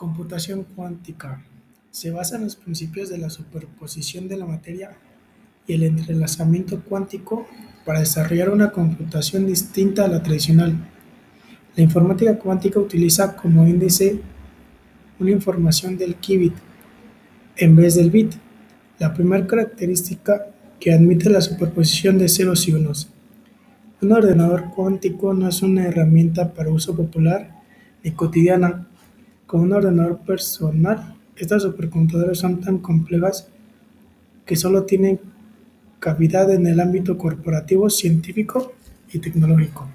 Computación cuántica se basa en los principios de la superposición de la materia y el entrelazamiento cuántico para desarrollar una computación distinta a la tradicional. La informática cuántica utiliza como índice una información del qubit en vez del bit, la primera característica que admite la superposición de ceros y unos. Un ordenador cuántico no es una herramienta para uso popular ni cotidiana como un ordenador personal. Estas supercomputadoras son tan complejas que solo tienen cavidad en el ámbito corporativo, científico y tecnológico.